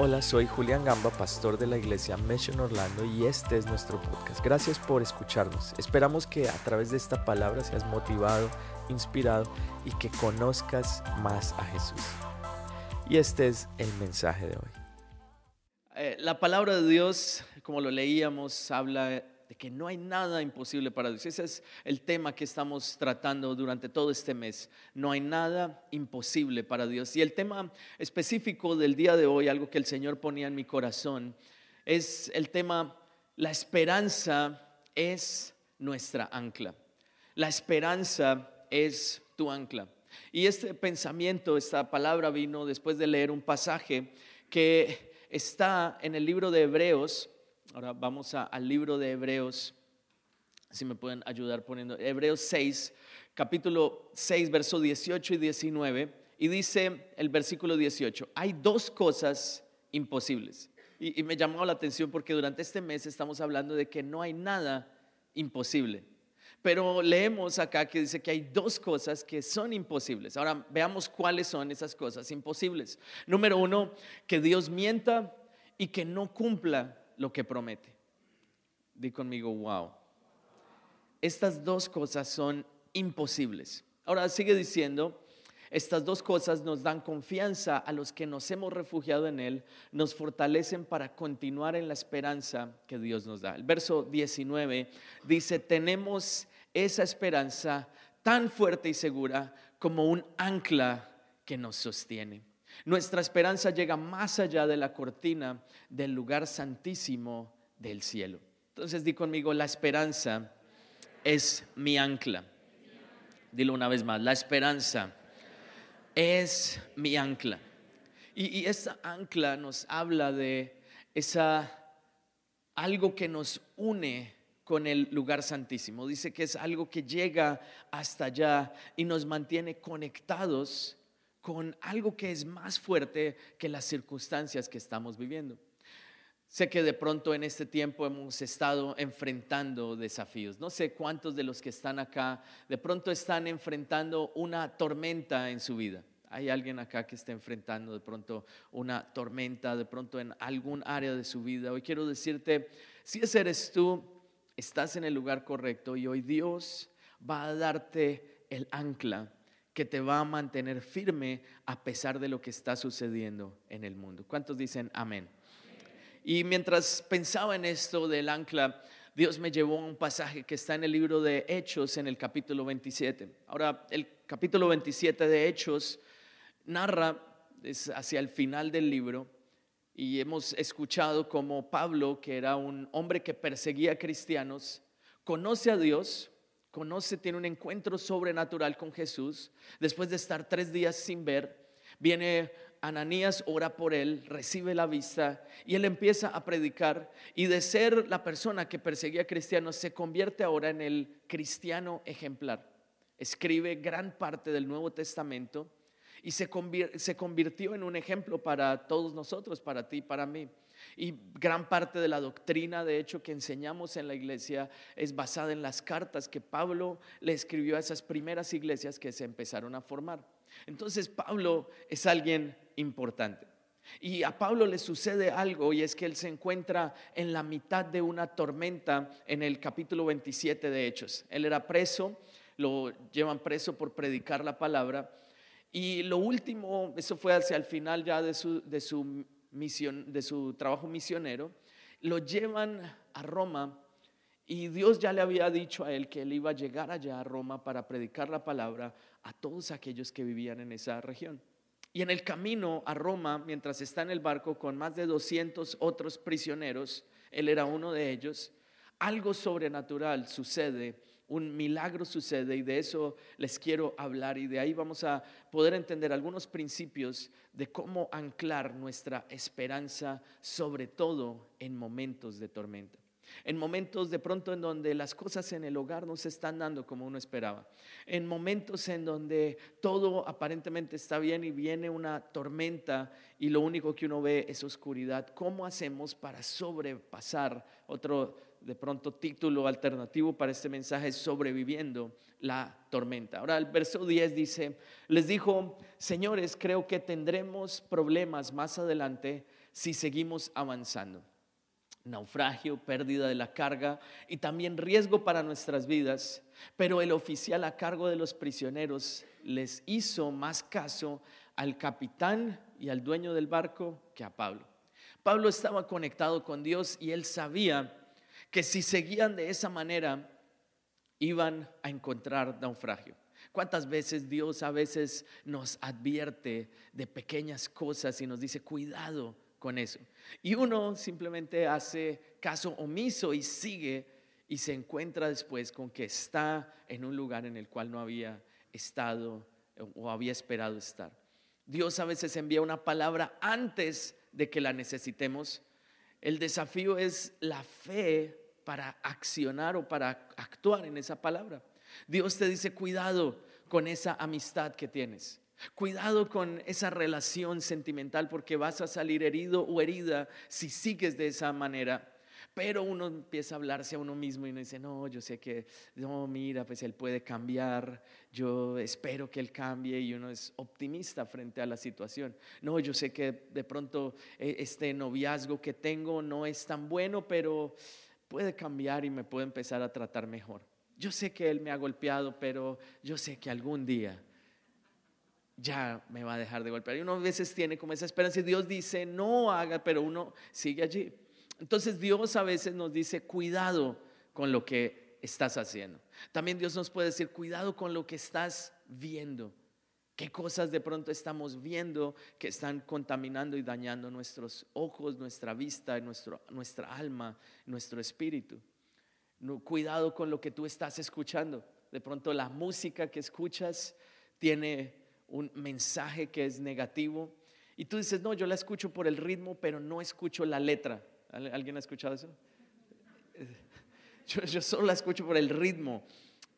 Hola, soy Julián Gamba, pastor de la iglesia Mission Orlando y este es nuestro podcast. Gracias por escucharnos. Esperamos que a través de esta palabra seas motivado, inspirado y que conozcas más a Jesús. Y este es el mensaje de hoy. Eh, la palabra de Dios, como lo leíamos, habla de que no hay nada imposible para Dios. Ese es el tema que estamos tratando durante todo este mes. No hay nada imposible para Dios. Y el tema específico del día de hoy, algo que el Señor ponía en mi corazón, es el tema, la esperanza es nuestra ancla. La esperanza es tu ancla. Y este pensamiento, esta palabra vino después de leer un pasaje que está en el libro de Hebreos, Ahora vamos al libro de Hebreos, si me pueden ayudar poniendo, Hebreos 6, capítulo 6, verso 18 y 19, y dice el versículo 18, hay dos cosas imposibles. Y, y me llamó la atención porque durante este mes estamos hablando de que no hay nada imposible. Pero leemos acá que dice que hay dos cosas que son imposibles. Ahora veamos cuáles son esas cosas imposibles. Número uno, que Dios mienta y que no cumpla lo que promete. Di conmigo, wow. Estas dos cosas son imposibles. Ahora sigue diciendo, estas dos cosas nos dan confianza a los que nos hemos refugiado en Él, nos fortalecen para continuar en la esperanza que Dios nos da. El verso 19 dice, tenemos esa esperanza tan fuerte y segura como un ancla que nos sostiene. Nuestra esperanza llega más allá de la cortina del lugar santísimo del cielo. Entonces di conmigo, la esperanza es mi ancla. Dilo una vez más, la esperanza es mi ancla. Y, y esa ancla nos habla de esa algo que nos une con el lugar santísimo. Dice que es algo que llega hasta allá y nos mantiene conectados con algo que es más fuerte que las circunstancias que estamos viviendo. Sé que de pronto en este tiempo hemos estado enfrentando desafíos. No sé cuántos de los que están acá de pronto están enfrentando una tormenta en su vida. Hay alguien acá que está enfrentando de pronto una tormenta, de pronto en algún área de su vida. Hoy quiero decirte, si ese eres tú, estás en el lugar correcto y hoy Dios va a darte el ancla que te va a mantener firme a pesar de lo que está sucediendo en el mundo. ¿Cuántos dicen amén? Y mientras pensaba en esto del ancla, Dios me llevó a un pasaje que está en el libro de Hechos, en el capítulo 27. Ahora, el capítulo 27 de Hechos narra es hacia el final del libro y hemos escuchado como Pablo, que era un hombre que perseguía cristianos, conoce a Dios, conoce, tiene un encuentro sobrenatural con Jesús. Después de estar tres días sin ver, viene Ananías, ora por él, recibe la vista y él empieza a predicar. Y de ser la persona que perseguía a cristianos, se convierte ahora en el cristiano ejemplar. Escribe gran parte del Nuevo Testamento y se, convirtió en un ejemplo para todos nosotros, para ti, para mí. Y gran parte de la doctrina, de hecho, que enseñamos en la iglesia es basada en las cartas que Pablo le escribió a esas primeras iglesias que se empezaron a formar. Entonces Pablo es alguien importante. Y a Pablo le sucede algo y es que él se encuentra en la mitad de una tormenta en el capítulo 27 de Hechos. Él era preso, lo llevan preso por predicar la palabra. Y lo último, eso fue hacia el final ya de su, de su misión, de su trabajo misionero, lo llevan a Roma y Dios ya le había dicho a él que él iba a llegar allá a Roma para predicar la palabra a todos aquellos que vivían en esa región. Y en el camino a Roma, mientras está en el barco con más de 200 otros prisioneros, él era uno de ellos, algo sobrenatural sucede un milagro sucede y de eso les quiero hablar y de ahí vamos a poder entender algunos principios de cómo anclar nuestra esperanza, sobre todo en momentos de tormenta. En momentos de pronto en donde las cosas en el hogar no se están dando como uno esperaba. En momentos en donde todo aparentemente está bien y viene una tormenta y lo único que uno ve es oscuridad. ¿Cómo hacemos para sobrepasar? Otro de pronto título alternativo para este mensaje es sobreviviendo la tormenta. Ahora el verso 10 dice, les dijo, señores, creo que tendremos problemas más adelante si seguimos avanzando. Naufragio, pérdida de la carga y también riesgo para nuestras vidas. Pero el oficial a cargo de los prisioneros les hizo más caso al capitán y al dueño del barco que a Pablo. Pablo estaba conectado con Dios y él sabía que si seguían de esa manera iban a encontrar naufragio. ¿Cuántas veces Dios a veces nos advierte de pequeñas cosas y nos dice, cuidado con eso? Y uno simplemente hace caso omiso y sigue y se encuentra después con que está en un lugar en el cual no había estado o había esperado estar. Dios a veces envía una palabra antes de que la necesitemos. El desafío es la fe para accionar o para actuar en esa palabra. Dios te dice, cuidado con esa amistad que tienes. Cuidado con esa relación sentimental porque vas a salir herido o herida si sigues de esa manera. Pero uno empieza a hablarse a uno mismo y uno dice, no, yo sé que, no, mira, pues él puede cambiar, yo espero que él cambie y uno es optimista frente a la situación. No, yo sé que de pronto eh, este noviazgo que tengo no es tan bueno, pero puede cambiar y me puede empezar a tratar mejor. Yo sé que él me ha golpeado, pero yo sé que algún día ya me va a dejar de golpear. Y uno a veces tiene como esa esperanza y Dios dice, no haga, pero uno sigue allí. Entonces Dios a veces nos dice, cuidado con lo que estás haciendo. También Dios nos puede decir, cuidado con lo que estás viendo. ¿Qué cosas de pronto estamos viendo que están contaminando y dañando nuestros ojos, nuestra vista, nuestro, nuestra alma, nuestro espíritu? Cuidado con lo que tú estás escuchando. De pronto la música que escuchas tiene un mensaje que es negativo y tú dices, no, yo la escucho por el ritmo, pero no escucho la letra. ¿Alguien ha escuchado eso? Yo, solo la escucho por el ritmo.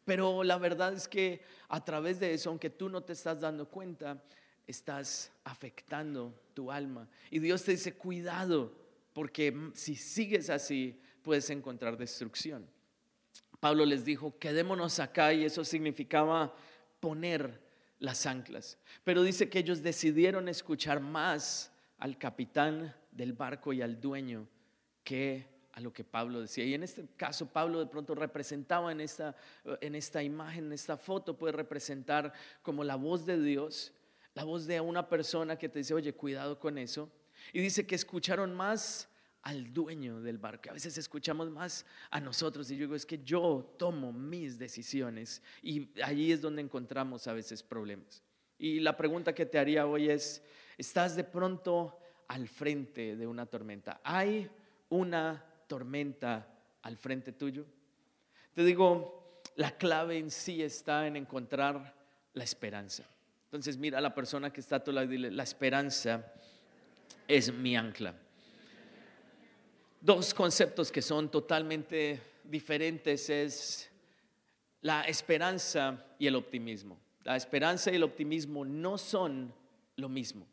Pero la verdad es que a través de eso, aunque tú no te estás dando cuenta, estás afectando tu alma. Y Dios te dice, cuidado, porque si sigues así, puedes encontrar destrucción. Pablo les dijo, quedémonos acá y eso significaba poner las anclas. Pero dice que ellos decidieron escuchar más al capitán del barco y al dueño que a lo que Pablo decía. Y en este caso Pablo de pronto representaba en esta, en esta imagen, en esta foto, puede representar como la voz de Dios, la voz de una persona que te dice, oye, cuidado con eso. Y dice que escucharon más al dueño del barco. A veces escuchamos más a nosotros y yo digo, es que yo tomo mis decisiones y allí es donde encontramos a veces problemas. Y la pregunta que te haría hoy es, ¿estás de pronto al frente de una tormenta? ¿Hay una tormenta al frente tuyo? Te digo, la clave en sí está en encontrar la esperanza. Entonces mira a la persona que está a tu lado y dile, la esperanza es mi ancla. Dos conceptos que son totalmente diferentes es la esperanza y el optimismo. La esperanza y el optimismo no son lo mismo.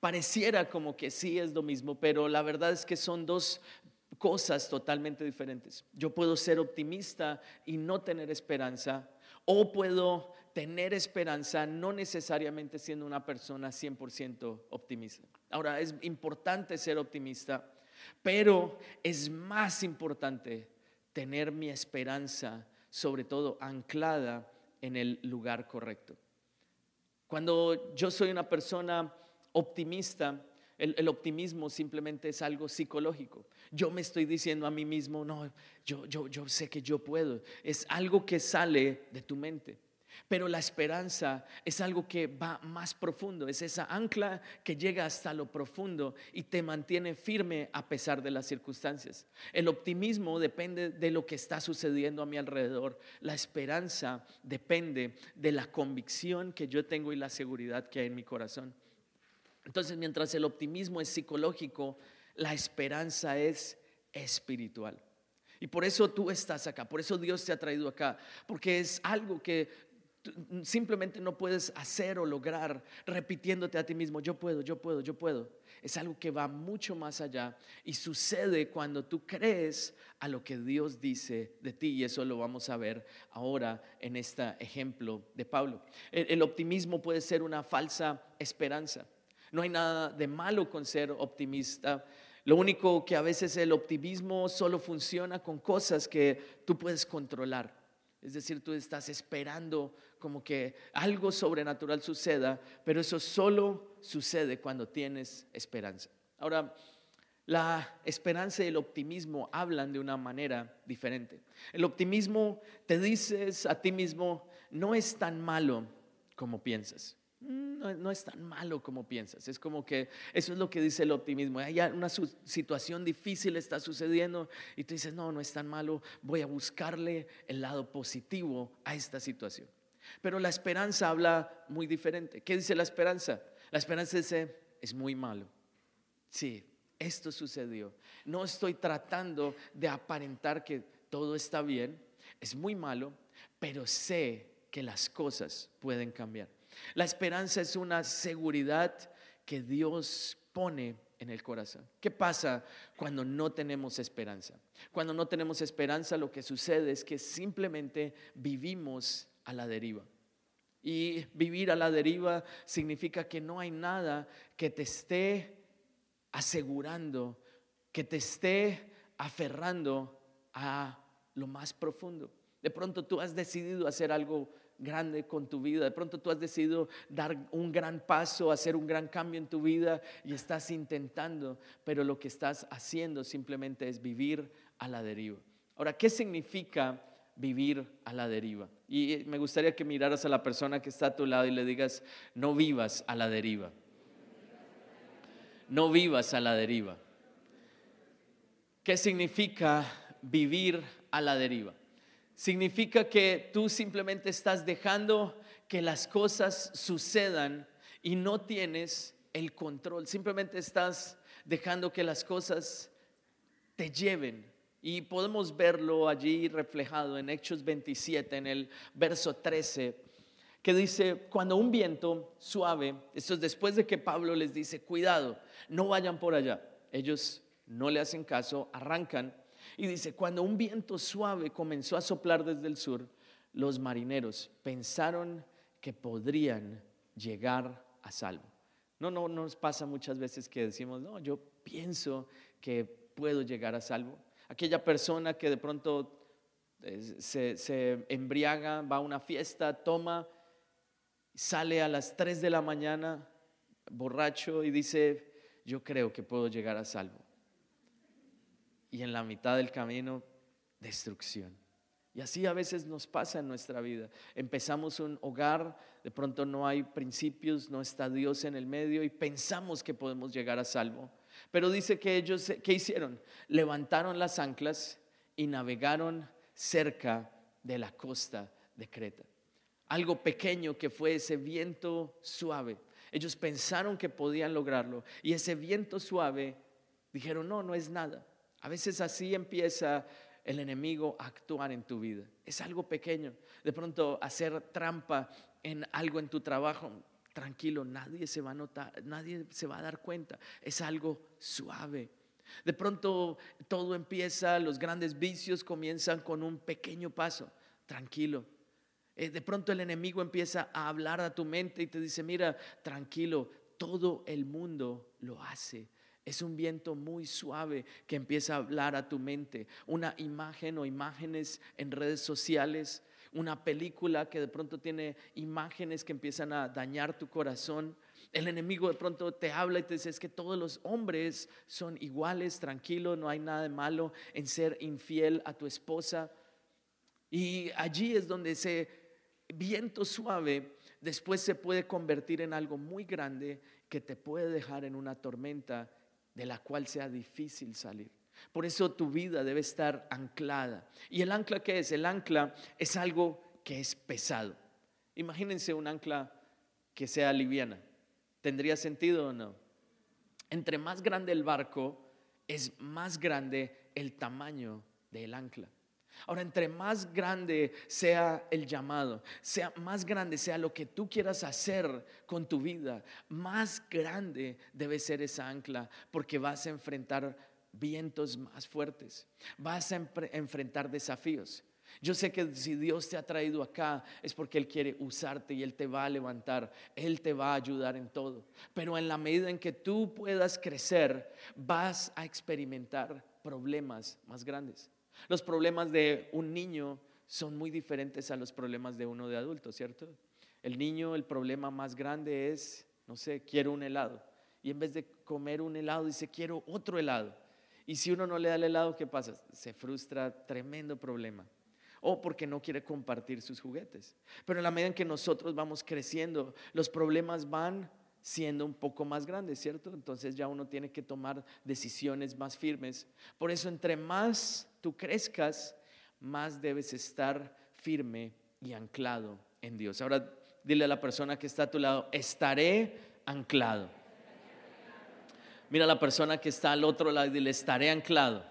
Pareciera como que sí es lo mismo, pero la verdad es que son dos cosas totalmente diferentes. Yo puedo ser optimista y no tener esperanza, o puedo tener esperanza no necesariamente siendo una persona 100% optimista. Ahora, es importante ser optimista, pero es más importante tener mi esperanza, sobre todo anclada en el lugar correcto. Cuando yo soy una persona optimista, el, optimismo simplemente es algo psicológico. Yo me estoy diciendo a mí mismo, no, yo, yo, yo sé que yo puedo. Es algo que sale de tu mente. Pero la esperanza es algo que va más profundo, es esa ancla que llega hasta lo profundo y te mantiene firme a pesar de las circunstancias. El optimismo depende de lo que está sucediendo a mi alrededor. La esperanza depende de la convicción que yo tengo y la seguridad que hay en mi corazón. Entonces, mientras el optimismo es psicológico, la esperanza es espiritual. Y por eso tú estás acá, por eso Dios te ha traído acá, porque es algo que simplemente no puedes hacer o lograr repitiéndote a ti mismo, yo puedo, yo puedo, yo puedo. Es algo que va mucho más allá y sucede cuando tú crees a lo que Dios dice de ti y eso lo vamos a ver ahora en este ejemplo de Pablo. el optimismo puede ser una falsa esperanza. No hay nada de malo con ser optimista. Lo único que a veces el optimismo solo funciona con cosas que tú puedes controlar. Es decir, tú estás esperando como que algo sobrenatural suceda, pero eso solo sucede cuando tienes esperanza. Ahora, la esperanza y el optimismo hablan de una manera diferente. El optimismo te dices a ti mismo, no es tan malo como piensas. Mm, no, es tan malo como piensas. Es como que eso es lo que dice el optimismo. Hay una situación difícil está sucediendo y tú dices, no, no es tan malo, voy a buscarle el lado positivo a esta situación. Pero la esperanza habla muy diferente. ¿Qué dice la esperanza? La esperanza dice, es muy malo. Sí, esto sucedió. No estoy tratando de aparentar que todo está bien. Es muy malo, pero sé que las cosas pueden cambiar. La esperanza es una seguridad que Dios pone en el corazón. ¿Qué pasa cuando no tenemos esperanza? Cuando no tenemos esperanza lo que sucede es que simplemente vivimos a la deriva. Y vivir a la deriva significa que no hay nada que te esté asegurando, que te esté aferrando a lo más profundo. De pronto tú has decidido hacer algo grande con tu vida. De pronto tú has decidido dar un gran paso, hacer un gran cambio en tu vida y estás intentando, pero lo que estás haciendo simplemente es vivir a la deriva. Ahora, ¿qué significa vivir a la deriva? Y me gustaría que miraras a la persona que está a tu lado y le digas, no vivas a la deriva. No vivas a la deriva. ¿Qué significa vivir a la deriva? Significa que tú simplemente estás dejando que las cosas sucedan y no tienes el control. Simplemente estás dejando que las cosas te lleven. Y podemos verlo allí reflejado en Hechos 27, en el verso 13, que dice, cuando un viento suave, esto es después de que Pablo les dice, cuidado, no vayan por allá. Ellos no le hacen caso, arrancan y dice, cuando un viento suave comenzó a soplar desde el sur, los marineros pensaron que podrían llegar a salvo. No, no, nos pasa muchas veces que decimos, no, yo pienso que puedo llegar a salvo. Aquella persona que de pronto eh, se, se embriaga, va a una fiesta, toma, sale a las 3 de la mañana borracho y dice, yo creo que puedo llegar a salvo y en la mitad del camino destrucción. Y así a veces nos pasa en nuestra vida. Empezamos un hogar, de pronto no hay principios, no está Dios en el medio y pensamos que podemos llegar a salvo. Pero dice que ellos, ¿qué hicieron? Levantaron las anclas y navegaron cerca de la costa de Creta. Algo pequeño que fue ese viento suave. Ellos pensaron que podían lograrlo y ese viento suave dijeron, no, no es nada. A veces así empieza el enemigo a actuar en tu vida. Es algo pequeño. De pronto hacer trampa en algo en tu trabajo. Tranquilo, nadie se va a notar, nadie se va a dar cuenta. Es algo suave. De pronto todo empieza, los grandes vicios comienzan con un pequeño paso. Tranquilo. Eh, de pronto el enemigo empieza a hablar a tu mente y te dice, mira, tranquilo, todo el mundo lo hace. Es un viento muy suave que empieza a hablar a tu mente. Una imagen o imágenes en redes sociales, una película que de pronto tiene imágenes que empiezan a dañar tu corazón. El enemigo de pronto te habla y te dice es que todos los hombres son iguales, tranquilo, no hay nada de malo en ser infiel a tu esposa. Y allí es donde ese viento suave después se puede convertir en algo muy grande que te puede dejar en una tormenta de la cual sea difícil salir. Por eso tu vida debe estar anclada. ¿Y el ancla qué es? El ancla es algo que es pesado. Imagínense un ancla que sea liviana. ¿Tendría sentido o no? Entre más grande el barco, es más grande el tamaño del ancla. Ahora, entre más grande sea el llamado, sea más grande sea lo que tú quieras hacer con tu vida, más grande debe ser esa ancla, porque vas a enfrentar vientos más fuertes, vas a enfrentar desafíos. Yo sé que si Dios te ha traído acá es porque Él quiere usarte y Él te va a levantar, Él te va a ayudar en todo. Pero en la medida en que tú puedas crecer, vas a experimentar problemas más grandes. Los problemas de un niño son muy diferentes a los problemas de uno de adulto, ¿cierto? El niño, el problema más grande es, no sé, quiero un helado. Y en vez de comer un helado, dice, quiero otro helado. Y si uno no le da el helado, ¿qué pasa? Se frustra, tremendo problema. O porque no quiere compartir sus juguetes. Pero en la medida en que nosotros vamos creciendo, los problemas van siendo un poco más grandes, ¿cierto? Entonces ya uno tiene que tomar decisiones más firmes. Por eso, entre más tú crezcas, más debes estar firme y anclado en Dios. Ahora dile a la persona que está a tu lado, estaré anclado. Mira a la persona que está al otro lado y dile, estaré anclado.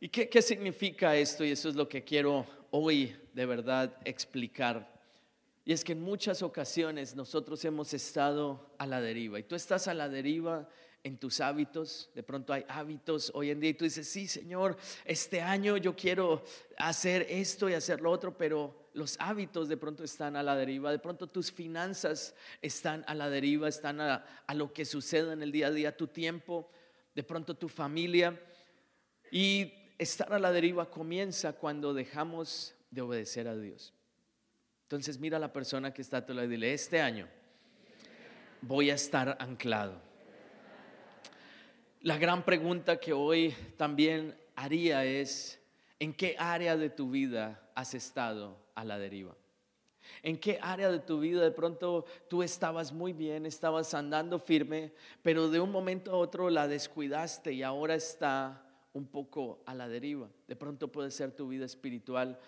¿Y qué, qué significa esto? Y eso es lo que quiero hoy de verdad explicar. Y es que en muchas ocasiones nosotros hemos estado a la deriva y tú estás a la deriva en tus hábitos, de pronto hay hábitos hoy en día y tú dices, sí, Señor, este año yo quiero hacer esto y hacer lo otro, pero los hábitos de pronto están a la deriva, de pronto tus finanzas están a la deriva, están a, a lo que sucede en el día a día, tu tiempo, de pronto tu familia. Y estar a la deriva comienza cuando dejamos de obedecer a Dios. Entonces mira a la persona que está a tu lado y dile, este año voy a estar anclado. La gran pregunta que hoy también haría es, ¿en qué área de tu vida has estado a la deriva? ¿En qué área de tu vida de pronto tú estabas muy bien, estabas andando firme, pero de un momento a otro la descuidaste y ahora está un poco a la deriva. De pronto puede ser tu vida espiritual,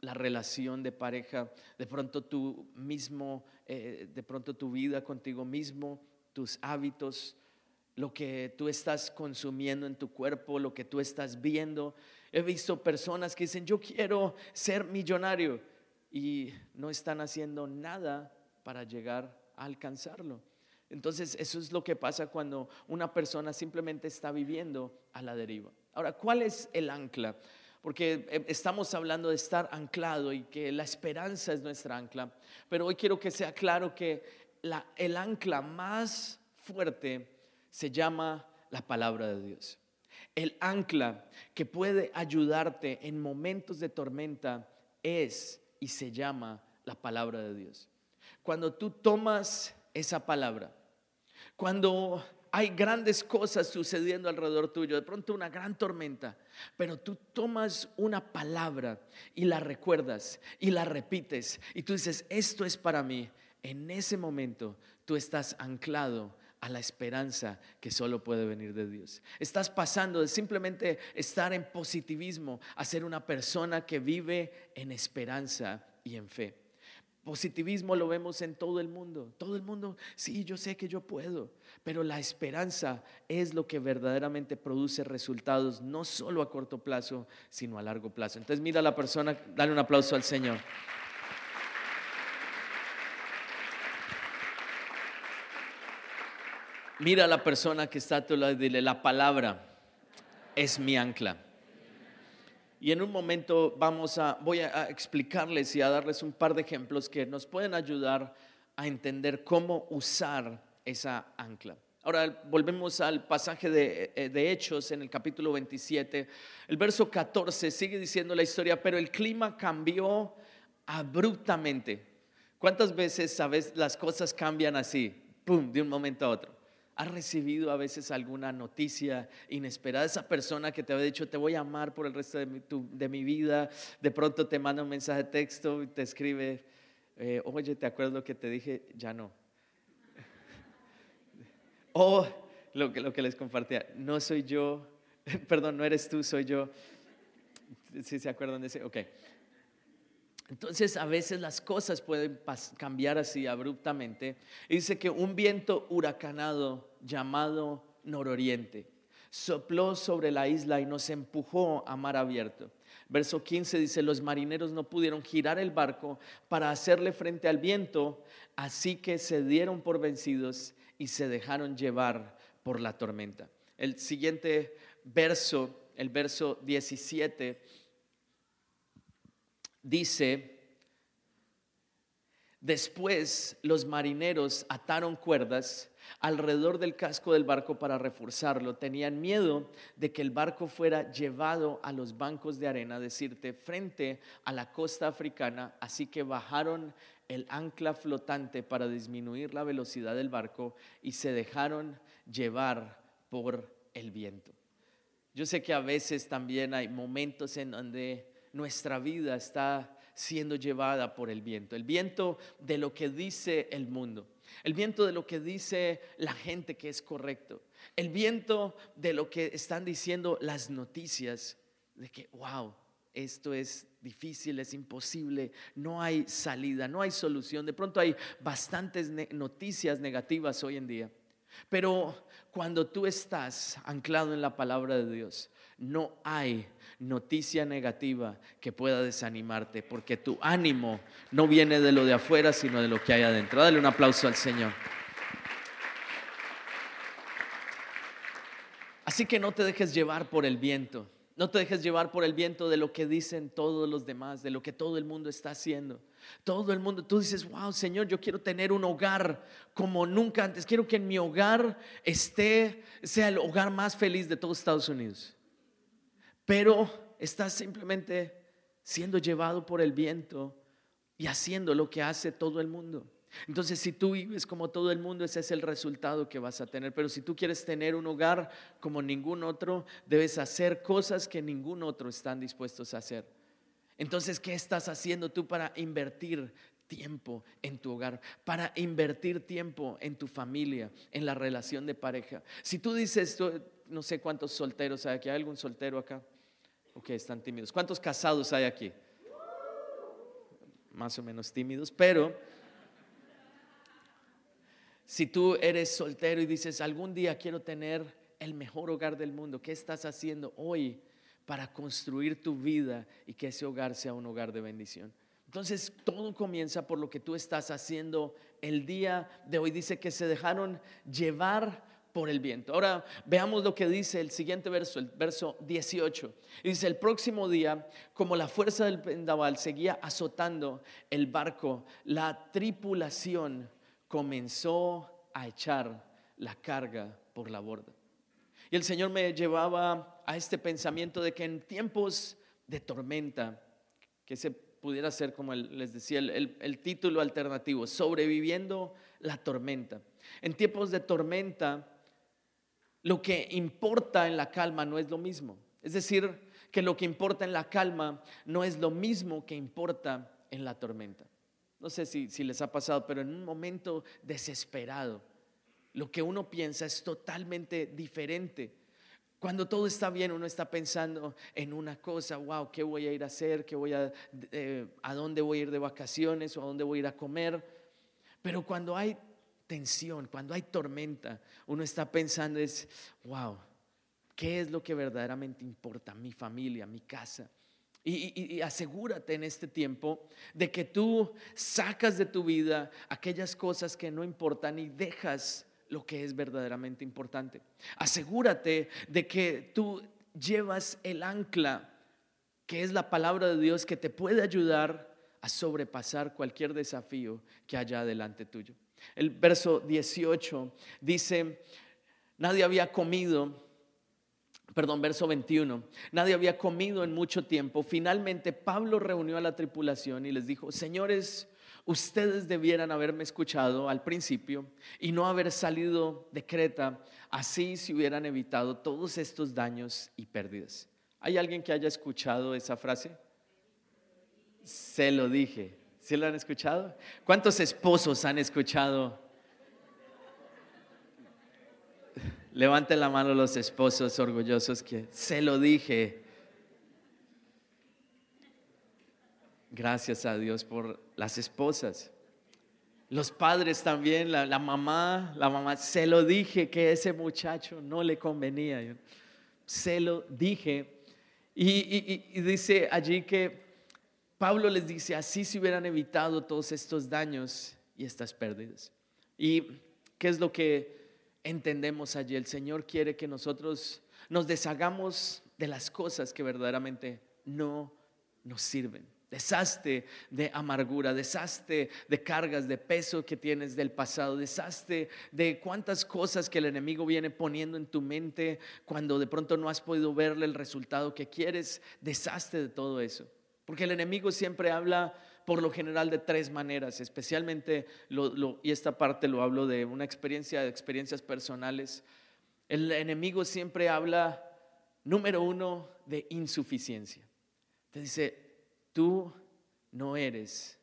la relación de pareja, de pronto tu mismo, eh, de pronto tu vida contigo mismo, tus hábitos, lo que tú estás consumiendo en tu cuerpo, lo que tú estás viendo. He visto personas que dicen, yo quiero ser millonario y no están haciendo nada para llegar a alcanzarlo. Entonces, eso es lo que pasa cuando una persona simplemente está viviendo a la deriva. Ahora, ¿cuál es el ancla? Porque eh, estamos hablando de estar anclado y que la esperanza es nuestra ancla, pero hoy quiero que sea claro que el ancla más fuerte se llama la palabra de Dios. El ancla que puede ayudarte en momentos de tormenta es y se llama la palabra de Dios. Cuando tú tomas esa palabra, cuando hay grandes cosas sucediendo alrededor tuyo, de pronto una gran tormenta, pero tú tomas una palabra y la recuerdas y la repites y tú dices, esto es para mí. En ese momento tú estás anclado a la esperanza que solo puede venir de Dios. Estás pasando de simplemente estar en positivismo a ser una persona que vive en esperanza y en fe. Positivismo lo vemos en todo el mundo. Todo el mundo, sí, yo sé que yo puedo, pero la esperanza es lo que verdaderamente produce resultados, no solo a corto plazo, sino a largo plazo. Entonces mira a la persona, dale un aplauso al Señor. Mira a la persona que está a tu lado y dile, la palabra es mi ancla. Y en un momento vamos a, voy a explicarles y a darles un par de ejemplos que nos pueden ayudar a entender cómo usar esa ancla. Ahora volvemos al pasaje de, eh, de, Hechos en el capítulo 27. El verso 14 sigue diciendo la historia, pero el clima cambió abruptamente. ¿Cuántas veces, sabes, las cosas cambian así, pum, de un momento a otro? ¿Has recibido a veces alguna noticia inesperada? Esa persona que te había dicho, te voy a amar por el resto de mi, de mi vida, de pronto te manda un mensaje de texto y te escribe, eh, oye, ¿te acuerdas lo que te dije? Ya no. o lo que, lo que les compartía, no soy yo, perdón, no eres tú, soy yo. Si se acuerdan de ese? Ok. Entonces a veces las cosas pueden cambiar así abruptamente. dice que un viento huracanado llamado nororiente sopló sobre la isla y nos empujó a mar abierto. Verso 15 dice, los marineros no pudieron girar el barco para hacerle frente al viento, así que se dieron por vencidos y se dejaron llevar por la tormenta. El siguiente verso, el verso 17, dice, después los marineros ataron cuerdas alrededor del casco del barco para reforzarlo. Tenían miedo de que el barco fuera llevado a los bancos de arena, decirte, frente a la costa africana, así que bajaron el ancla flotante para disminuir la velocidad del barco y se dejaron llevar por el viento. Yo sé que a veces también hay momentos en donde nuestra vida está siendo llevada por el viento, el viento de lo que dice el mundo, el viento de lo que dice la gente que es correcto, el viento de lo que están diciendo las noticias, de que, wow, esto es difícil, es imposible, no hay salida, no hay solución. De pronto hay bastantes noticias negativas hoy en día. Pero cuando tú estás anclado en la palabra de Dios, no hay noticia negativa que pueda desanimarte, porque tu ánimo no viene de lo de afuera, sino de lo que hay adentro. Dale un aplauso al Señor. Así que no te dejes llevar por el viento. No te dejes llevar por el viento de lo que dicen todos los demás, de lo que todo el mundo está haciendo. Todo el mundo, tú dices, wow, Señor, yo quiero tener un hogar como nunca antes. Quiero que en mi hogar esté, sea el hogar más feliz de todos Estados Unidos. Pero estás simplemente siendo llevado por el viento y haciendo lo que hace todo el mundo. Entonces, si tú vives como todo el mundo, ese es el resultado que vas a tener. Pero si tú quieres tener un hogar como ningún otro, debes hacer cosas que ningún otro están dispuestos a hacer. Entonces, ¿qué estás haciendo tú para invertir tiempo en tu hogar, para invertir tiempo en tu familia, en la relación de pareja? Si tú dices, no sé cuántos solteros hay aquí, ¿hay algún soltero acá? Ok, están tímidos. ¿Cuántos casados hay aquí? Más o menos tímidos, pero si tú eres soltero y dices, algún día quiero tener el mejor hogar del mundo, ¿qué estás haciendo hoy para construir tu vida y que ese hogar sea un hogar de bendición? Entonces, todo comienza por lo que tú estás haciendo el día de hoy. Dice que se dejaron llevar por el viento. Ahora veamos lo que dice el siguiente verso, el verso 18. Dice, el próximo día, como la fuerza del pendaval seguía azotando el barco, la tripulación comenzó a echar la carga por la borda. Y el Señor me llevaba a este pensamiento de que en tiempos de tormenta, que se pudiera ser como les decía el, el título alternativo, sobreviviendo la tormenta. En tiempos de tormenta, lo que importa en la calma no es lo mismo. Es decir, que lo que importa en la calma no es lo mismo que importa en la tormenta. No sé si, les ha pasado, pero en un momento desesperado, lo que uno piensa es totalmente diferente. Cuando todo está bien, uno está pensando en una cosa, wow, ¿qué voy a ir a hacer? ¿Qué voy a, eh, ¿A dónde voy a ir de vacaciones? ¿O a dónde voy a ir a comer? Pero cuando hay tensión, cuando hay tormenta, uno está pensando es, wow, ¿qué es lo que verdaderamente importa? Mi familia, mi casa. Y, asegúrate en este tiempo de que tú sacas de tu vida aquellas cosas que no importan y dejas lo que es verdaderamente importante. Asegúrate de que tú llevas el ancla, que es la palabra de Dios, que te puede ayudar a sobrepasar cualquier desafío que haya delante tuyo. El verso 18 dice, nadie había comido perdón, verso 21. Nadie había comido en mucho tiempo. Finalmente Pablo reunió a la tripulación y les dijo, señores, ustedes debieran haberme escuchado al principio y no haber salido de Creta, así se hubieran evitado todos estos daños y pérdidas. ¿Hay alguien que haya escuchado esa frase? Se lo dije. ¿Sí lo han escuchado? ¿Cuántos esposos han escuchado Levanten la mano los esposos orgullosos que se lo dije. Gracias a Dios por las esposas. Los padres también, la, mamá, la mamá, se lo dije que ese muchacho no le convenía. se lo dije. Y, dice allí que Pablo les dice, así se hubieran evitado todos estos daños y estas pérdidas. ¿Y qué es lo que entendemos allí? El Señor quiere que nosotros nos deshagamos de las cosas que verdaderamente no nos sirven. Deshazte de amargura, deshazte de cargas, de peso que tienes del pasado, deshazte de cuántas cosas que el enemigo viene poniendo en tu mente cuando de pronto no has podido verle el resultado que quieres. Deshazte de todo eso. Porque el enemigo siempre habla por lo general de tres maneras, especialmente, y esta parte lo hablo de una experiencia, de experiencias personales. El enemigo siempre habla, número uno, de insuficiencia. Te dice, tú no eres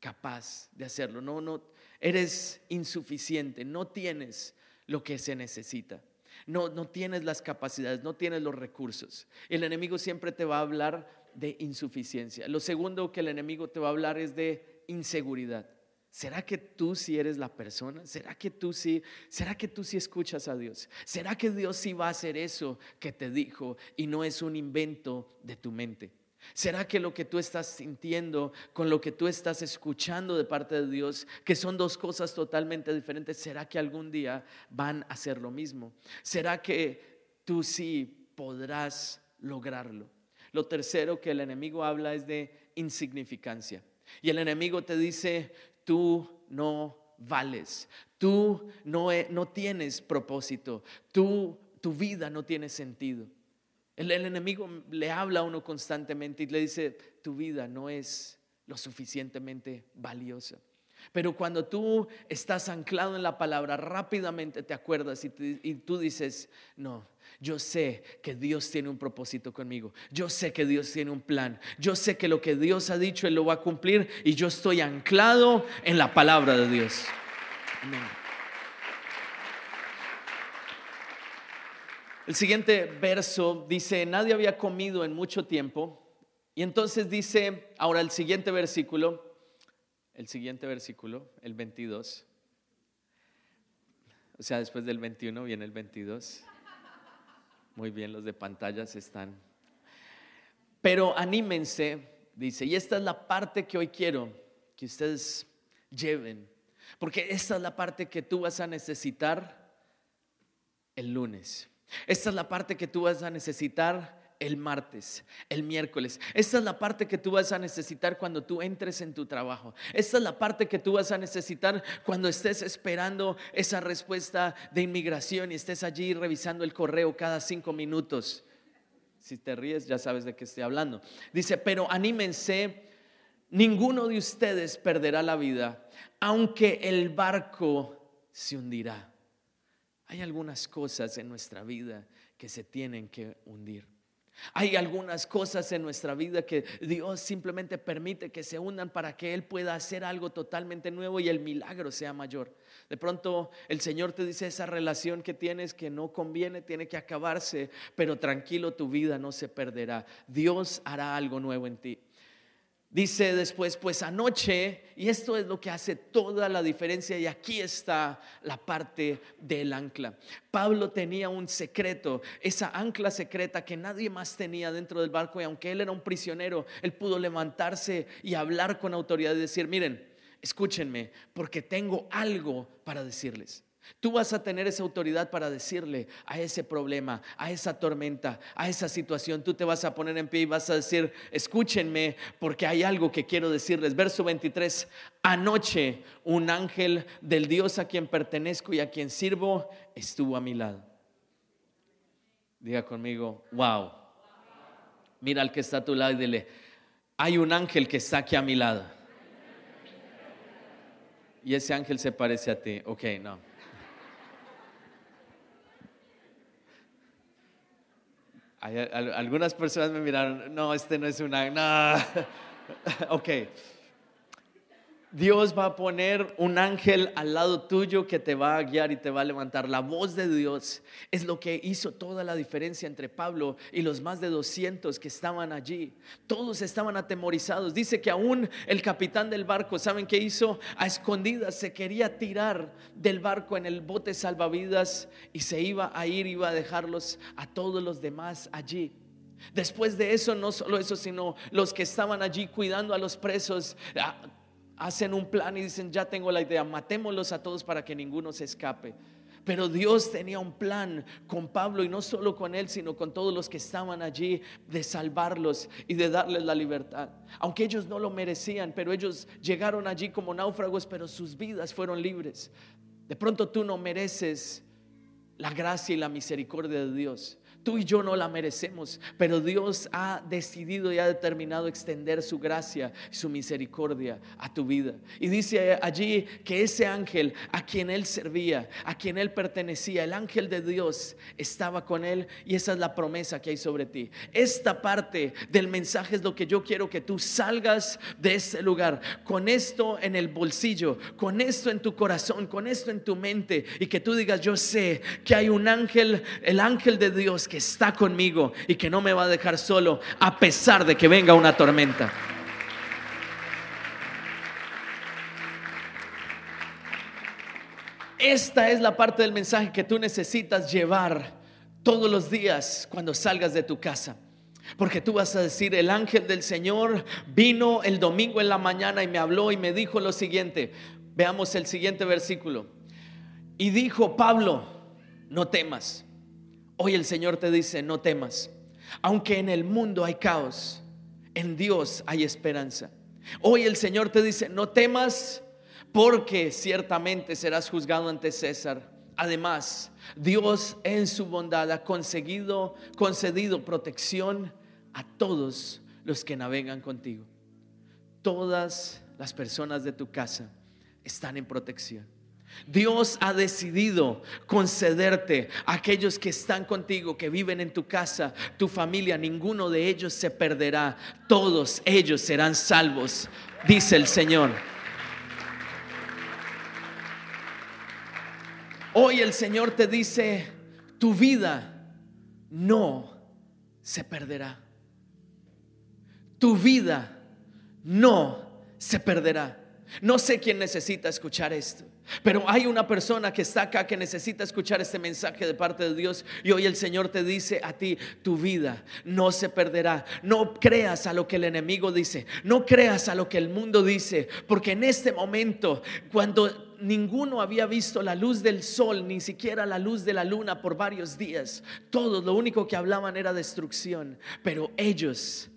capaz de hacerlo, no, no, eres insuficiente, no tienes lo que se necesita. No, no tienes las capacidades, no tienes los recursos. El enemigo siempre te va a hablar de insuficiencia. Lo segundo que el enemigo te va a hablar es de inseguridad. ¿Será que tú sí eres la persona? ¿Será que tú sí? ¿Será que tú sí escuchas a Dios? ¿Será que Dios sí va a hacer eso que te dijo y no es un invento de tu mente? ¿Será que lo que tú estás sintiendo con lo que tú estás escuchando de parte de Dios, que son dos cosas totalmente diferentes, será que algún día van a ser lo mismo? ¿Será que tú sí podrás lograrlo? Lo tercero que el enemigo habla es de insignificancia. Y el enemigo te dice, tú no vales, tú no, e, no tienes propósito, tú, tu vida no tiene sentido. El, enemigo le habla a uno constantemente y le dice, tu vida no es lo suficientemente valiosa. Pero cuando tú estás anclado en la palabra, rápidamente te acuerdas y, y, tú dices, no, yo sé que Dios tiene un propósito conmigo. Yo sé que Dios tiene un plan. Yo sé que lo que Dios ha dicho, Él lo va a cumplir y yo estoy anclado en la palabra de Dios. Amén. El siguiente verso dice, nadie había comido en mucho tiempo. Y entonces dice, ahora el siguiente versículo, el siguiente versículo, el 22. O sea, después del 21 viene el 22. Muy bien, los de pantallas están. Pero anímense, dice, y esta es la parte que hoy quiero que ustedes lleven, porque esta es la parte que tú vas a necesitar el lunes. Esta es la parte que tú vas a necesitar el martes, el miércoles. Esta es la parte que tú vas a necesitar cuando tú entres en tu trabajo. Esta es la parte que tú vas a necesitar cuando estés esperando esa respuesta de inmigración y estés allí revisando el correo cada cinco minutos. Si te ríes, ya sabes de qué estoy hablando. Dice, pero anímense, ninguno de ustedes perderá la vida, aunque el barco se hundirá. Hay algunas cosas en nuestra vida que se tienen que hundir. Hay algunas cosas en nuestra vida que Dios simplemente permite que se hundan para que Él pueda hacer algo totalmente nuevo y el milagro sea mayor. De pronto el Señor te dice esa relación que tienes que no conviene, tiene que acabarse, pero tranquilo tu vida no se perderá. Dios hará algo nuevo en ti. Dice después, pues anoche, y esto es lo que hace toda la diferencia, y aquí está la parte del ancla. Pablo tenía un secreto, esa ancla secreta que nadie más tenía dentro del barco, y aunque él era un prisionero, él pudo levantarse y hablar con autoridad y decir, miren, escúchenme, porque tengo algo para decirles. Tú vas a tener esa autoridad para decirle a ese problema, a esa tormenta, a esa situación. Tú te vas a poner en pie y vas a decir, escúchenme porque hay algo que quiero decirles. Verso 23, anoche un ángel del Dios a quien pertenezco y a quien sirvo estuvo a mi lado. Diga conmigo, wow. Mira al que está a tu lado y dile, hay un ángel que está aquí a mi lado. Y ese ángel se parece a ti. Ok, no. Algunas personas me miraron, no, este no es una, no. ok. Dios va a poner un ángel al lado tuyo que te va a guiar y te va a levantar. La voz de Dios es lo que hizo toda la diferencia entre Pablo y los más de 200 que estaban allí. Todos estaban atemorizados. Dice que aún el capitán del barco, ¿saben qué hizo? A escondidas se quería tirar del barco en el bote salvavidas y se iba a ir, iba a dejarlos a todos los demás allí. Después de eso, no solo eso, sino los que estaban allí cuidando a los presos, hacen un plan y dicen, ya tengo la idea, matémoslos a todos para que ninguno se escape. Pero Dios tenía un plan con Pablo y no solo con él, sino con todos los que estaban allí de salvarlos y de darles la libertad. Aunque ellos no lo merecían, pero ellos llegaron allí como náufragos, pero sus vidas fueron libres. De pronto tú no mereces la gracia y la misericordia de Dios. Tú y yo no la merecemos, pero Dios ha decidido y ha determinado extender su gracia y su misericordia a tu vida. Y dice allí que ese ángel a quien él servía, a quien él pertenecía, el ángel de Dios estaba con él y esa es la promesa que hay sobre ti. Esta parte del mensaje es lo que yo quiero que tú salgas de ese lugar con esto en el bolsillo, con esto en tu corazón, con esto en tu mente y que tú digas, yo sé que hay un ángel, el ángel de Dios que está conmigo y que no me va a dejar solo a pesar de que venga una tormenta. Esta es la parte del mensaje que tú necesitas llevar todos los días cuando salgas de tu casa. Porque tú vas a decir, el ángel del Señor vino el domingo en la mañana y me habló y me dijo lo siguiente. Veamos el siguiente versículo. Y dijo, Pablo, no temas. Hoy el Señor te dice, no temas. Aunque en el mundo hay caos, en Dios hay esperanza. Hoy el Señor te dice, no temas porque ciertamente serás juzgado ante César. Además, Dios en su bondad ha conseguido, concedido protección a todos los que navegan contigo. Todas las personas de tu casa están en protección. Dios ha decidido concederte a aquellos que están contigo, que viven en tu casa, tu familia, ninguno de ellos se perderá, todos ellos serán salvos, dice el Señor. Hoy el Señor te dice, tu vida no se perderá. Tu vida no se perderá. No sé quién necesita escuchar esto. Pero hay una persona que está acá que necesita escuchar este mensaje de parte de Dios y hoy el Señor te dice a ti, tu vida no se perderá. No creas a lo que el enemigo dice, no creas a lo que el mundo dice, porque en este momento, cuando ninguno había visto la luz del sol, ni siquiera la luz de la luna por varios días, todos lo único que hablaban era destrucción, pero ellos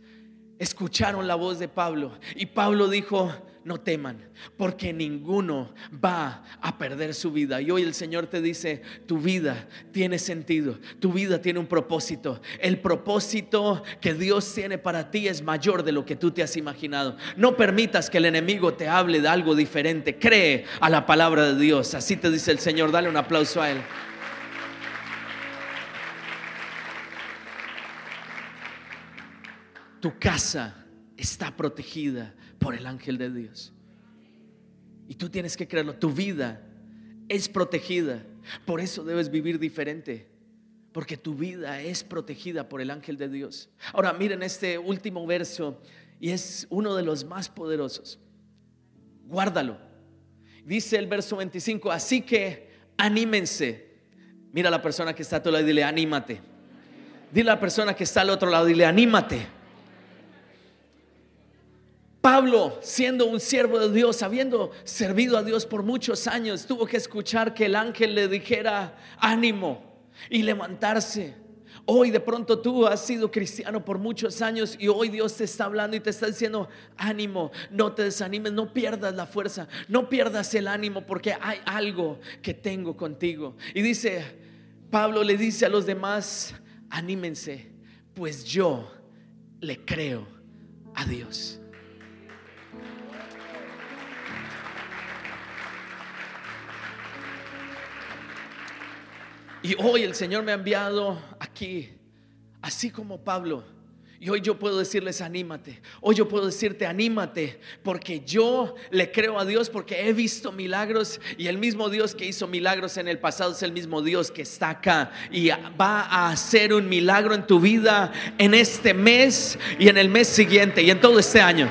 escucharon la voz de Pablo y Pablo dijo, no teman, porque ninguno va a perder su vida. Y hoy el Señor te dice, tu vida tiene sentido, tu vida tiene un propósito. El propósito que Dios tiene para ti es mayor de lo que tú te has imaginado. No permitas que el enemigo te hable de algo diferente. Cree a la palabra de Dios. Así te dice el Señor. Dale un aplauso a Él. Tu casa está protegida por el ángel de Dios. Y tú tienes que creerlo, tu vida es protegida. Por eso debes vivir diferente, porque tu vida es protegida por el ángel de Dios. Ahora miren este último verso y es uno de los más poderosos. Guárdalo. Dice el verso 25, así que anímense. Mira a la persona que está a tu lado y dile, anímate. Dile a la persona que está al otro lado, dile, anímate. Pablo, siendo un siervo de Dios, habiendo servido a Dios por muchos años, tuvo que escuchar que el ángel le dijera ánimo y levantarse. Hoy de pronto tú has sido cristiano por muchos años y hoy Dios te está hablando y te está diciendo, ánimo, no te desanimes, no pierdas la fuerza, no pierdas el ánimo porque hay algo que tengo contigo. Y dice, Pablo le dice a los demás, anímense, pues yo le creo a Dios. Y hoy el Señor me ha enviado aquí, así como Pablo. Y hoy yo puedo decirles, anímate. Hoy yo puedo decirte, anímate, porque yo le creo a Dios, porque he visto milagros y el mismo Dios que hizo milagros en el pasado es el mismo Dios que está acá y va a hacer un milagro en tu vida en este mes y en el mes siguiente y en todo este año.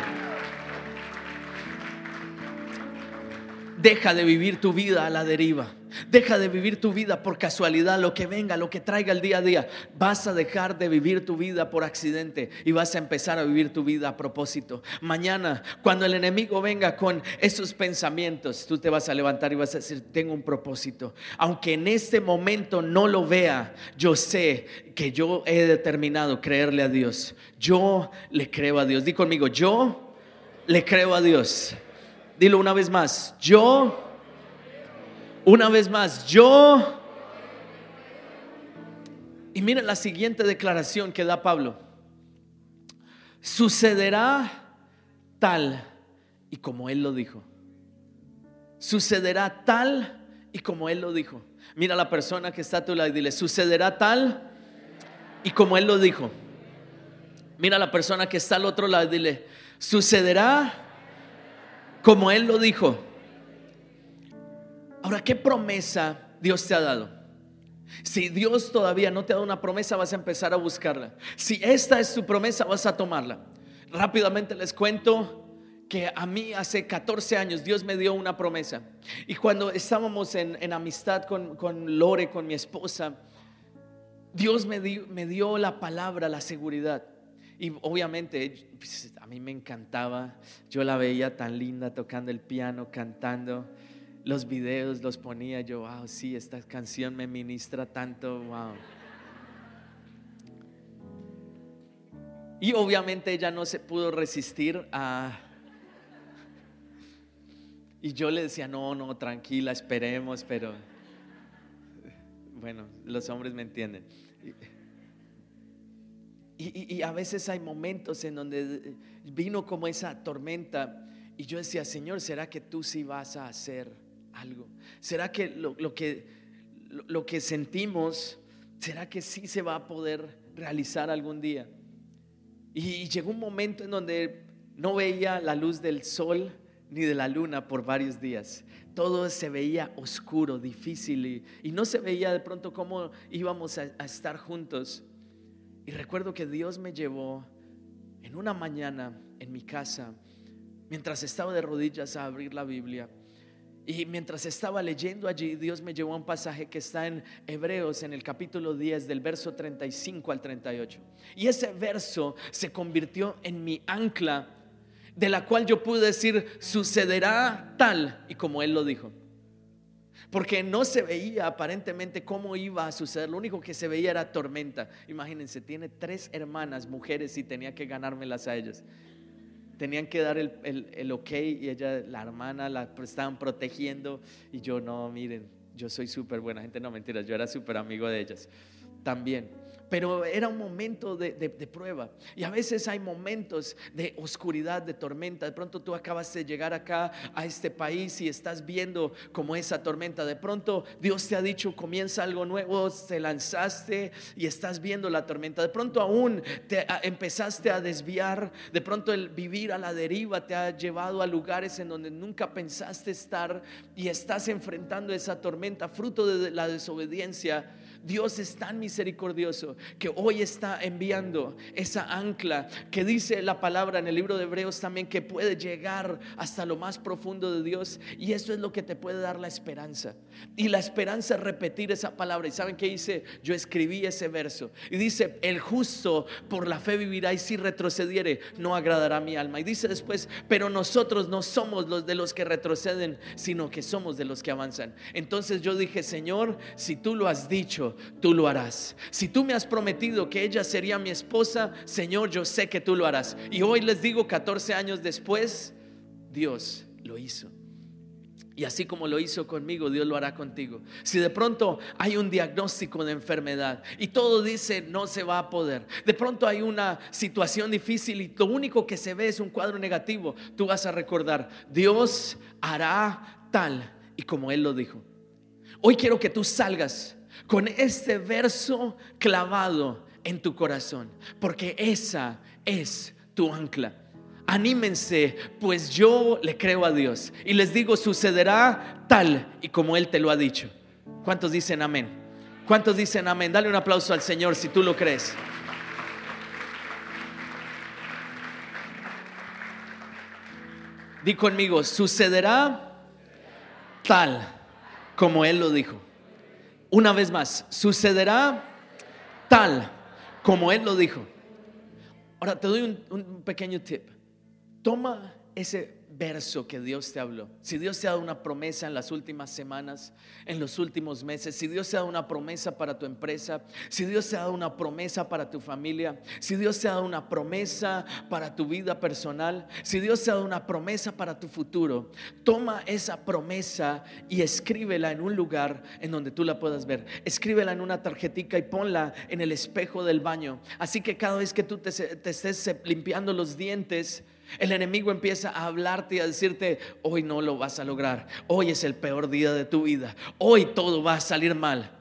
Deja de vivir tu vida a la deriva. Deja de vivir tu vida por casualidad, lo que venga, lo que traiga el día a día. Vas a dejar de vivir tu vida por accidente y vas a empezar a vivir tu vida a propósito. Mañana, cuando el enemigo venga con esos pensamientos, tú te vas a levantar y vas a decir, tengo un propósito. Aunque en este momento no lo vea, yo sé que yo he determinado creerle a Dios. Yo le creo a Dios. Di conmigo, yo le creo a Dios. Dilo una vez más, yo una vez más, yo... Y miren la siguiente declaración que da Pablo. Sucederá tal y como él lo dijo. Sucederá tal y como él lo dijo. Mira a la persona que está a tu lado y dile, sucederá tal y como él lo dijo. Mira a la persona que está al otro lado y dile, sucederá como él lo dijo. Ahora, ¿qué promesa Dios te ha dado? Si Dios todavía no te ha dado una promesa, vas a empezar a buscarla. Si esta es tu promesa, vas a tomarla. Rápidamente les cuento que a mí hace 14 años Dios me dio una promesa. Y cuando estábamos en, amistad con, con, Lore, con mi esposa, Dios me dio, me dio la palabra, la seguridad. Y obviamente pues, a mí me encantaba, yo la veía tan linda tocando el piano, cantando los videos los ponía yo, wow, sí, esta canción me ministra tanto, wow. Y obviamente ella no se pudo resistir a... Y yo le decía, no, no, tranquila, esperemos, pero... Bueno, los hombres me entienden. Y, y, a veces hay momentos en donde vino como esa tormenta y yo decía, Señor, ¿será que tú sí vas a hacer? Algo? ¿Será que lo, que lo, que sentimos, será que sí se va a poder realizar algún día? Y llegó un momento en donde no veía la luz del sol ni de la luna por varios días. Todo se veía oscuro, difícil y, no se veía de pronto cómo íbamos a estar juntos. Y recuerdo que Dios me llevó en una mañana en mi casa, mientras estaba de rodillas a abrir la Biblia. Y mientras estaba leyendo allí, Dios me llevó a un pasaje que está en Hebreos, en el capítulo 10, del verso 35 al 38. Y ese verso se convirtió en mi ancla, de la cual yo pude decir, sucederá tal y como Él lo dijo. Porque no se veía aparentemente cómo iba a suceder, lo único que se veía era tormenta. Imagínense, tiene tres hermanas, mujeres, y tenía que ganármelas a ellas tenían que dar el, el, ok y ella, la hermana, la estaban protegiendo. Y yo no, miren, yo soy súper buena gente, no mentiras, yo era súper amigo de ellas. También pero era un momento de, prueba. Y a veces hay momentos de oscuridad, de tormenta. De pronto tú acabas de llegar acá a este país y estás viendo como esa tormenta. De pronto Dios te ha dicho, comienza algo nuevo, te lanzaste y estás viendo la tormenta. De pronto aún te empezaste a desviar. De pronto el vivir a la deriva te ha llevado a lugares en donde nunca pensaste estar y estás enfrentando esa tormenta, fruto de la desobediencia Dios es tan misericordioso que hoy está enviando esa ancla que dice la palabra en el libro de Hebreos también que puede llegar hasta lo más profundo de Dios y eso es lo que te puede dar la esperanza. Y la esperanza es repetir esa palabra. ¿Y saben qué dice? Yo escribí ese verso y dice, el justo por la fe vivirá y si retrocediere no agradará mi alma. Y dice después, pero nosotros no somos los de los que retroceden, sino que somos de los que avanzan. Entonces yo dije, Señor, si tú lo has dicho, tú lo harás. Si tú me has prometido que ella sería mi esposa, Señor, yo sé que tú lo harás. Y hoy les digo, 14 años después, Dios lo hizo. Y así como lo hizo conmigo, Dios lo hará contigo. Si de pronto hay un diagnóstico de enfermedad y todo dice no se va a poder, de pronto hay una situación difícil y lo único que se ve es un cuadro negativo, tú vas a recordar, Dios hará tal y como Él lo dijo. Hoy quiero que tú salgas con este verso clavado en tu corazón, porque esa es tu ancla. Anímense, pues yo le creo a Dios y les digo, sucederá tal y como Él te lo ha dicho. ¿Cuántos dicen amén? ¿Cuántos dicen amén? Dale un aplauso al Señor si tú lo crees. Di conmigo, sucederá tal como Él lo dijo. Una vez más, sucederá tal como Él lo dijo. Ahora te doy un, pequeño tip. Toma ese verso que Dios te habló, si Dios te ha dado una promesa en las últimas semanas, en los últimos meses, si Dios te ha dado una promesa para tu empresa, si Dios te ha dado una promesa para tu familia, si Dios te ha dado una promesa para tu vida personal, si Dios te ha dado una promesa para tu futuro, toma esa promesa y escríbela en un lugar en donde tú la puedas ver. Escríbela en una tarjetita y ponla en el espejo del baño. Así que cada vez que tú te, te estés limpiando los dientes, el enemigo empieza a hablarte y a decirte, hoy no lo vas a lograr, hoy es el peor día de tu vida, hoy todo va a salir mal.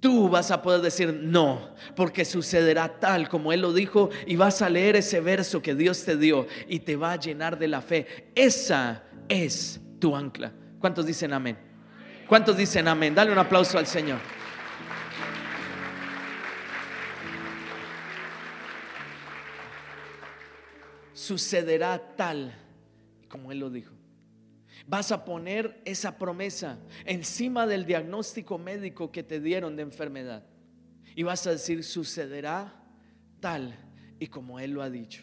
Tú vas a poder decir no, porque sucederá tal como Él lo dijo y vas a leer ese verso que Dios te dio y te va a llenar de la fe. Esa es tu ancla. ¿Cuántos dicen amén? ¿Cuántos dicen amén? Dale un aplauso al Señor. Sucederá tal como Él lo dijo. Vas a poner esa promesa encima del diagnóstico médico que te dieron de enfermedad. Y vas a decir, sucederá tal y como Él lo ha dicho.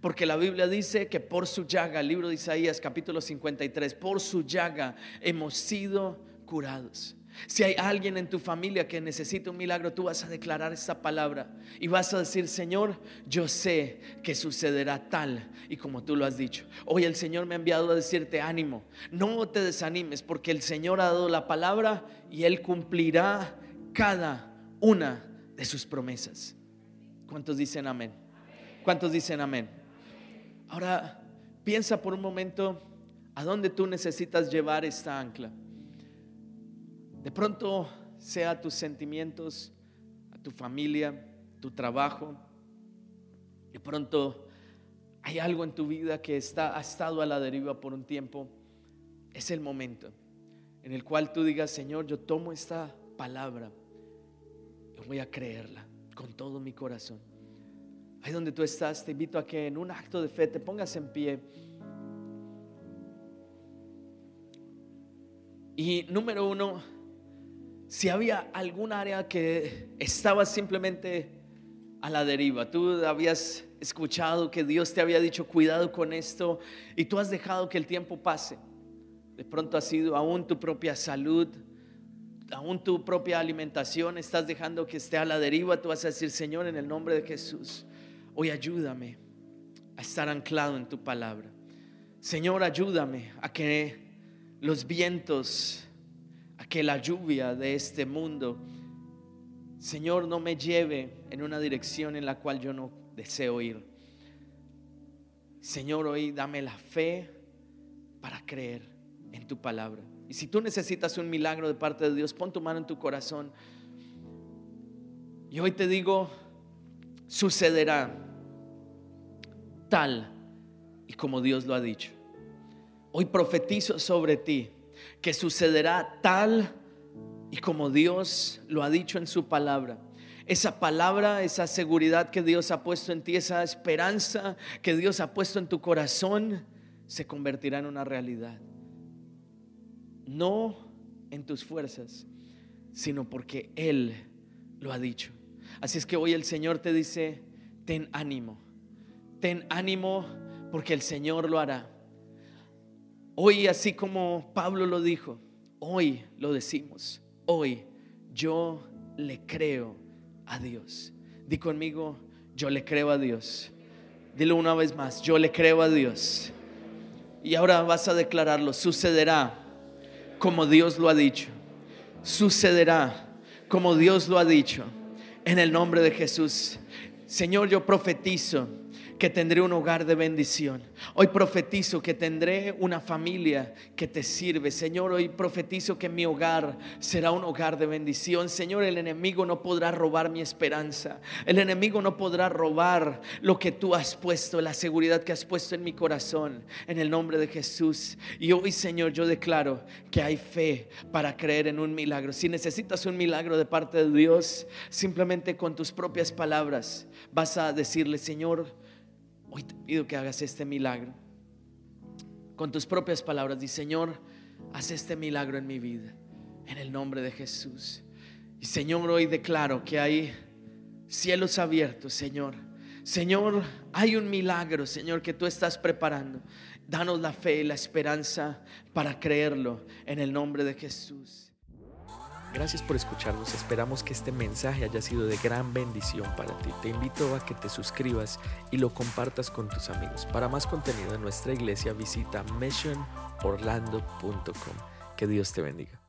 Porque la Biblia dice que por su llaga, el libro de Isaías capítulo 53, por su llaga hemos sido curados. Si hay alguien en tu familia que necesita un milagro, tú vas a declarar esta palabra y vas a decir, Señor, yo sé que sucederá tal y como tú lo has dicho. Hoy el Señor me ha enviado a decirte ánimo, no te desanimes porque el Señor ha dado la palabra y Él cumplirá cada una de sus promesas. ¿Cuántos dicen amén? ¿Cuántos dicen amén? Ahora, piensa por un momento a dónde tú necesitas llevar esta ancla. De pronto sea tus sentimientos, tu familia, tu trabajo. De pronto hay algo en tu vida que está, ha estado a la deriva por un tiempo. Es el momento en el cual tú digas, Señor, yo tomo esta palabra y voy a creerla con todo mi corazón. Ahí donde tú estás, te invito a que en un acto de fe te pongas en pie. Y número uno, si había algún área que estaba simplemente a la deriva, tú habías escuchado que Dios te había dicho cuidado con esto y tú has dejado que el tiempo pase. De pronto ha sido aún tu propia salud, aún tu propia alimentación, estás dejando que esté a la deriva, tú vas a decir, Señor, en el nombre de Jesús, hoy ayúdame a estar anclado en tu palabra. Señor, ayúdame a que los vientos que la lluvia de este mundo, Señor, no me lleve en una dirección en la cual yo no deseo ir. Señor, hoy dame la fe para creer en tu palabra. Y si tú necesitas un milagro de parte de Dios, pon tu mano en tu corazón. Y hoy te digo, sucederá tal y como Dios lo ha dicho. Hoy profetizo sobre ti que sucederá tal y como Dios lo ha dicho en su palabra. Esa palabra, esa seguridad que Dios ha puesto en ti, esa esperanza que Dios ha puesto en tu corazón, se convertirá en una realidad. No en tus fuerzas, sino porque Él lo ha dicho. Así es que hoy el Señor te dice, ten ánimo, ten ánimo porque el Señor lo hará. Hoy, así como Pablo lo dijo, hoy lo decimos, hoy yo le creo a Dios. Di conmigo, yo le creo a Dios. Dilo una vez más, yo le creo a Dios. Y ahora vas a declararlo, sucederá como Dios lo ha dicho. Sucederá como Dios lo ha dicho. En el nombre de Jesús. Señor, yo profetizo que tendré un hogar de bendición. Hoy profetizo que tendré una familia que te sirve. Señor, hoy profetizo que mi hogar será un hogar de bendición. Señor, el enemigo no podrá robar mi esperanza. El enemigo no podrá robar lo que tú has puesto, la seguridad que has puesto en mi corazón. En el nombre de Jesús. Y hoy, Señor, yo declaro que hay fe para creer en un milagro. Si necesitas un milagro de parte de Dios, simplemente con tus propias palabras vas a decirle, Señor, hoy te pido que hagas este milagro. Con tus propias palabras, di, Señor, haz este milagro en mi vida, en el nombre de Jesús. Y Señor, hoy declaro que hay cielos abiertos, Señor. Señor, hay un milagro, Señor, que tú estás preparando. Danos la fe y la esperanza para creerlo en el nombre de Jesús. Gracias por escucharnos. Esperamos que este mensaje haya sido de gran bendición para ti. Te invito a que te suscribas y lo compartas con tus amigos. Para más contenido de nuestra iglesia visita missionorlando.com. Que Dios te bendiga.